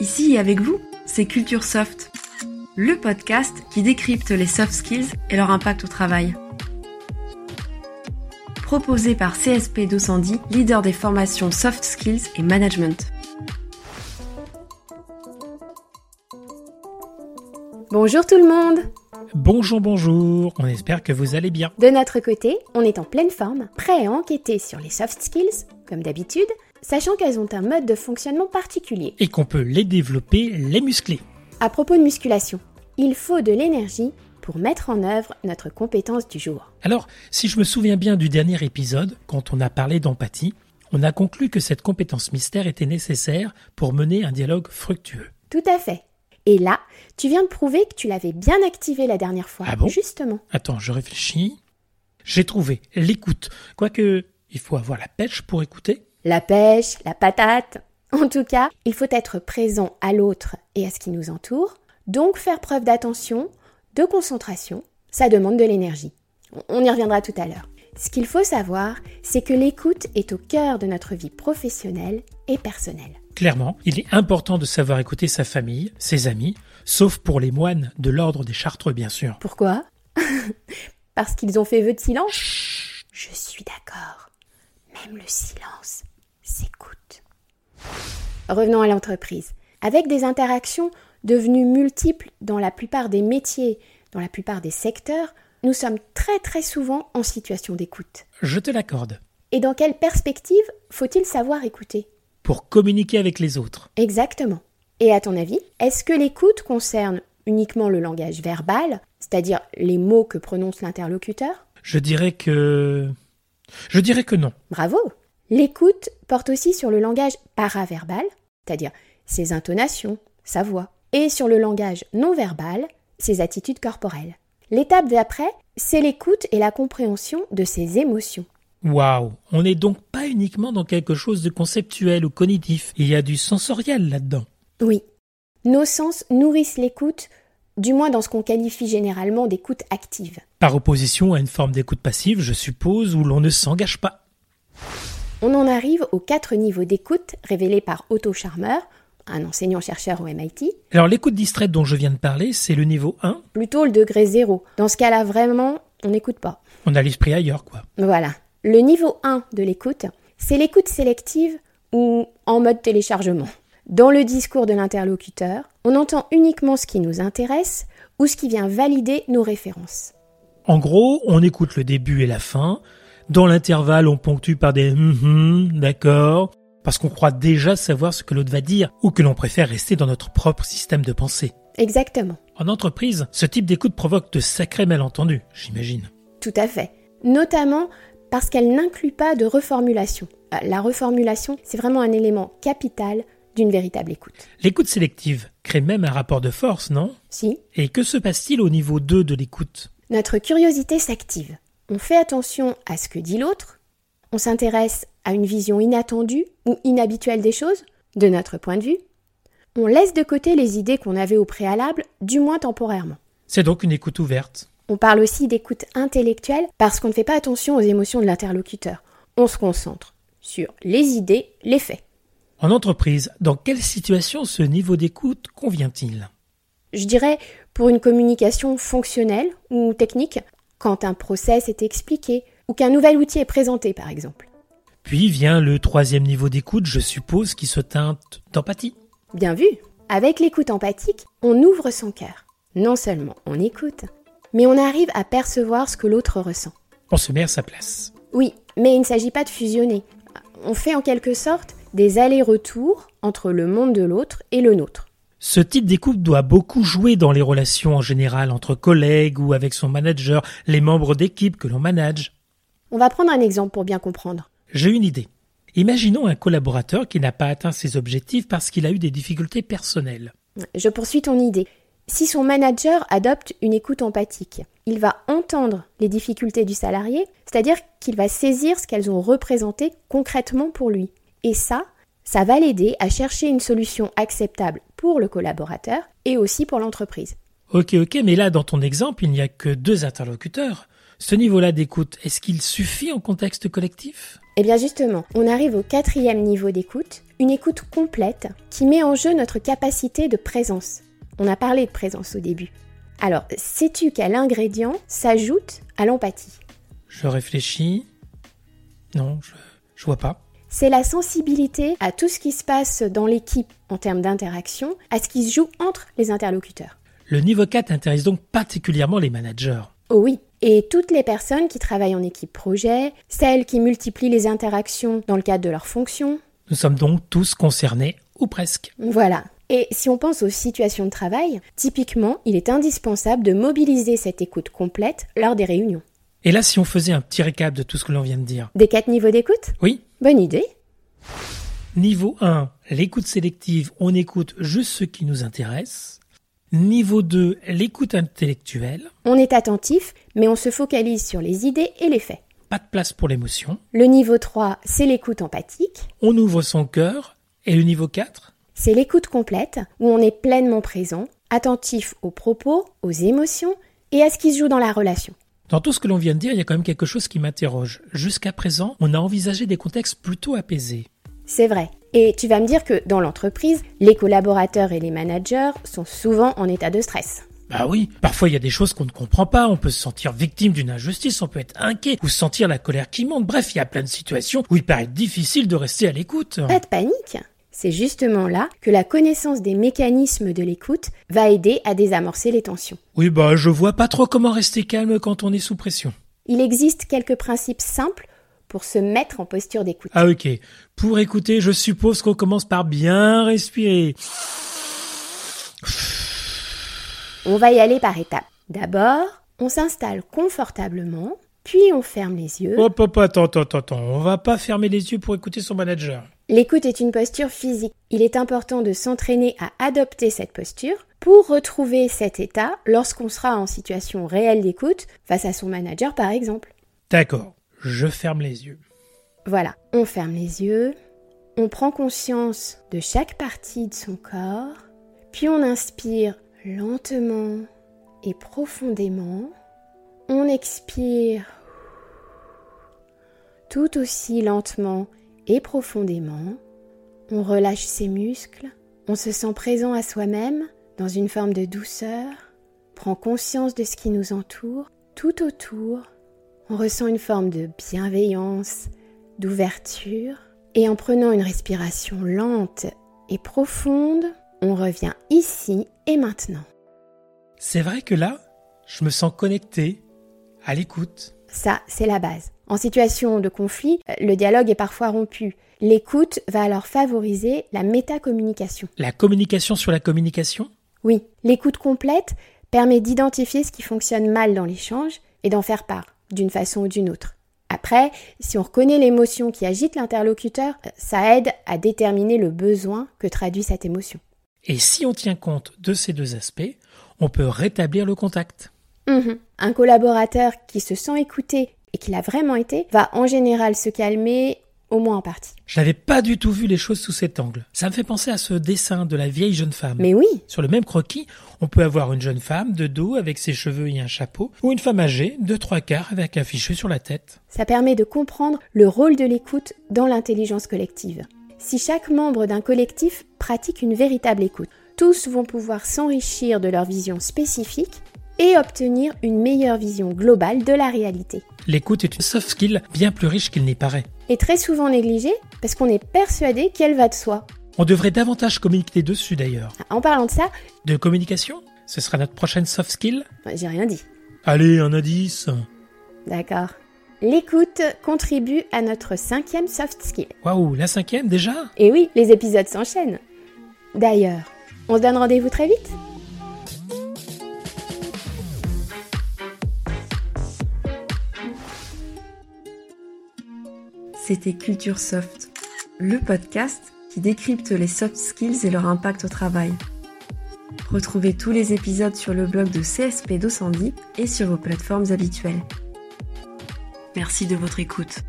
Ici avec vous, c'est Culture Soft, le podcast qui décrypte les soft skills et leur impact au travail. Proposé par CSP 210, leader des formations soft skills et management. Bonjour tout le monde Bonjour, bonjour, on espère que vous allez bien. De notre côté, on est en pleine forme, prêt à enquêter sur les soft skills, comme d'habitude, sachant qu'elles ont un mode de fonctionnement particulier. Et qu'on peut les développer, les muscler. À propos de musculation, il faut de l'énergie pour mettre en œuvre notre compétence du jour. Alors, si je me souviens bien du dernier épisode, quand on a parlé d'empathie, on a conclu que cette compétence mystère était nécessaire pour mener un dialogue fructueux. Tout à fait. Et là, tu viens de prouver que tu l'avais bien activé la dernière fois. Ah bon? Justement. Attends, je réfléchis. J'ai trouvé l'écoute. Quoique, il faut avoir la pêche pour écouter. La pêche, la patate. En tout cas, il faut être présent à l'autre et à ce qui nous entoure. Donc faire preuve d'attention, de concentration, ça demande de l'énergie. On y reviendra tout à l'heure. Ce qu'il faut savoir, c'est que l'écoute est au cœur de notre vie professionnelle et personnelle. Clairement, il est important de savoir écouter sa famille, ses amis, sauf pour les moines de l'ordre des Chartreux, bien sûr. Pourquoi? Parce qu'ils ont fait vœu de silence? Je suis d'accord. Même le silence s'écoute. Revenons à l'entreprise. Avec des interactions devenues multiples dans la plupart des métiers, dans la plupart des secteurs, nous sommes très très souvent en situation d'écoute. Je te l'accorde. Et dans quelle perspective faut-il savoir écouter? Pour communiquer avec les autres. Exactement. Et à ton avis, est-ce que l'écoute concerne uniquement le langage verbal, c'est-à-dire les mots que prononce l'interlocuteur? Je dirais que... Je dirais que non. Bravo L'écoute porte aussi sur le langage paraverbal, c'est-à-dire ses intonations, sa voix, et sur le langage non verbal, ses attitudes corporelles. L'étape d'après, c'est l'écoute et la compréhension de ses émotions. Waouh On n'est donc pas uniquement dans quelque chose de conceptuel ou cognitif. Il y a du sensoriel là-dedans. Oui. Nos sens nourrissent l'écoute, du moins dans ce qu'on qualifie généralement d'écoute active. Par opposition à une forme d'écoute passive, je suppose, où l'on ne s'engage pas. On en arrive aux quatre niveaux d'écoute révélés par Otto Scharmer, un enseignant-chercheur au MIT. Alors l'écoute distraite dont je viens de parler, c'est le niveau 1. Plutôt le degré 0. Dans ce cas-là, vraiment, on n'écoute pas. On a l'esprit ailleurs, quoi. Voilà. Le niveau 1 de l'écoute, c'est l'écoute sélective ou en mode téléchargement. Dans le discours de l'interlocuteur, on entend uniquement ce qui nous intéresse ou ce qui vient valider nos références. En gros, on écoute le début et la fin. Dans l'intervalle, on ponctue par des hum d'accord, parce qu'on croit déjà savoir ce que l'autre va dire, ou que l'on préfère rester dans notre propre système de pensée. Exactement. En entreprise, ce type d'écoute provoque de sacrés malentendus, j'imagine. Tout à fait. Notamment parce qu'elle n'inclut pas de reformulation. Euh, La reformulation, c'est vraiment un élément capital d'une véritable écoute. L'écoute sélective crée même un rapport de force, non? Si, Et que se passe-t-il au niveau 2 de l'écoute? Notre curiosité s'active. On fait attention à ce que dit l'autre, on s'intéresse à une vision inattendue ou inhabituelle des choses, de notre point de vue, on laisse de côté les idées qu'on avait au préalable, du moins temporairement. C'est donc une écoute ouverte. On parle aussi d'écoute intellectuelle parce qu'on ne fait pas attention aux émotions de l'interlocuteur. On se concentre sur les idées, les faits. En entreprise, dans quelle situation ce niveau d'écoute convient-il? Je dirais pour une communication fonctionnelle ou technique, quand un process est expliqué ou qu'un nouvel outil est présenté par exemple. Puis vient le troisième niveau d'écoute, je suppose, qui se teinte d'empathie. Bien vu Avec l'écoute empathique, on ouvre son cœur. Non seulement on écoute, mais on arrive à percevoir ce que l'autre ressent. On se met à sa place. Oui, mais il ne s'agit pas de fusionner. On fait en quelque sorte des allers-retours entre le monde de l'autre et le nôtre. Ce type d'écoute doit beaucoup jouer dans les relations en général entre collègues ou avec son manager, les membres d'équipe que l'on manage. On va prendre un exemple pour bien comprendre. J'ai une idée. Imaginons un collaborateur qui n'a pas atteint ses objectifs parce qu'il a eu des difficultés personnelles. Je poursuis ton idée. Si son manager adopte une écoute empathique, il va entendre les difficultés du salarié, c'est-à-dire qu'il va saisir ce qu'elles ont représenté concrètement pour lui. Et ça, ça va l'aider à chercher une solution acceptable pour le collaborateur et aussi pour l'entreprise. Ok, ok, mais là, dans ton exemple, il n'y a que deux interlocuteurs. Ce niveau-là d'écoute, est-ce qu'il suffit en contexte collectif? Eh bien justement, on arrive au quatrième niveau d'écoute, une écoute complète qui met en jeu notre capacité de présence. On a parlé de présence au début. Alors, sais-tu quel ingrédient s'ajoute à l'empathie? Je réfléchis. Non, je, je vois pas. C'est la sensibilité à tout ce qui se passe dans l'équipe en termes d'interaction, à ce qui se joue entre les interlocuteurs. Le niveau 4 intéresse donc particulièrement les managers. Oh oui, et toutes les personnes qui travaillent en équipe projet, celles qui multiplient les interactions dans le cadre de leurs fonctions. Nous sommes donc tous concernés, ou presque. Voilà. Et si on pense aux situations de travail, typiquement, il est indispensable de mobiliser cette écoute complète lors des réunions. Et là, si on faisait un petit récap de tout ce que l'on vient de dire. Des quatre niveaux d'écoute? Oui. Bonne idée. Niveau 1, l'écoute sélective, on écoute juste ce qui nous intéresse. Niveau 2, l'écoute intellectuelle. On est attentif, mais on se focalise sur les idées et les faits. Pas de place pour l'émotion. Le niveau 3, c'est l'écoute empathique. On ouvre son cœur. Et le niveau 4 C'est l'écoute complète, où on est pleinement présent, attentif aux propos, aux émotions et à ce qui se joue dans la relation. Dans tout ce que l'on vient de dire, il y a quand même quelque chose qui m'interroge. Jusqu'à présent, on a envisagé des contextes plutôt apaisés. C'est vrai. Et tu vas me dire que dans l'entreprise, les collaborateurs et les managers sont souvent en état de stress. Bah oui, parfois il y a des choses qu'on ne comprend pas, on peut se sentir victime d'une injustice, on peut être inquiet ou sentir la colère qui monte. Bref, il y a plein de situations où il paraît difficile de rester à l'écoute. Pas de panique. C'est justement là que la connaissance des mécanismes de l'écoute va aider à désamorcer les tensions. Oui, bah je vois pas trop comment rester calme quand on est sous pression. Il existe quelques principes simples pour se mettre en posture d'écoute. Ah ok. Pour écouter, je suppose qu'on commence par bien respirer. On va y aller par étapes. D'abord, on s'installe confortablement, puis on ferme les yeux. Hop, hop, attends, attends, attends. On va pas fermer les yeux pour écouter son manager. L'écoute est une posture physique. Il est important de s'entraîner à adopter cette posture pour retrouver cet état lorsqu'on sera en situation réelle d'écoute face à son manager par exemple. D'accord, je ferme les yeux. Voilà, on ferme les yeux, on prend conscience de chaque partie de son corps, puis on inspire lentement et profondément. On expire tout aussi lentement et profondément. On relâche ses muscles, on se sent présent à soi-même dans une forme de douceur, prend conscience de ce qui nous entoure, tout autour. On ressent une forme de bienveillance, d'ouverture, et en prenant une respiration lente et profonde, on revient ici et maintenant. C'est vrai que là, je me sens connecté, à l'écoute. Ça, c'est la base. En situation de conflit, le dialogue est parfois rompu. L'écoute va alors favoriser la métacommunication. La communication sur la communication? Oui, l'écoute complète permet d'identifier ce qui fonctionne mal dans l'échange et d'en faire part, d'une façon ou d'une autre. Après, si on reconnaît l'émotion qui agite l'interlocuteur, ça aide à déterminer le besoin que traduit cette émotion. Et si on tient compte de ces deux aspects, on peut rétablir le contact? Mhm. Un collaborateur qui se sent écouté et qui l'a vraiment été va en général se calmer au moins en partie. Je n'avais pas du tout vu les choses sous cet angle. Ça me fait penser à ce dessin de la vieille jeune femme. Mais oui, Sur le même croquis, on peut avoir une jeune femme de dos avec ses cheveux et un chapeau, ou une femme âgée de trois quarts avec un fichu sur la tête. ça permet de comprendre le rôle de l'écoute dans l'intelligence collective. Si chaque membre d'un collectif pratique une véritable écoute, tous vont pouvoir s'enrichir de leur vision spécifique et obtenir une meilleure vision globale de la réalité. L'écoute est une soft skill bien plus riche qu'il n'y paraît. Et très souvent négligée parce qu'on est persuadé qu'elle va de soi. On devrait davantage communiquer dessus d'ailleurs. En parlant de ça, De communication Ce sera notre prochaine soft skill j'ai rien dit. Allez, un indice. D'accord. L'écoute contribue à notre cinquième soft skill. Waouh, la cinquième déjà? Et oui, les épisodes s'enchaînent. D'ailleurs, on se donne rendez-vous très vite C'était Culture Soft, le podcast qui décrypte les soft skills et leur impact au travail. Retrouvez tous les épisodes sur le blog de CSP Docendie et sur vos plateformes habituelles. Merci de votre écoute.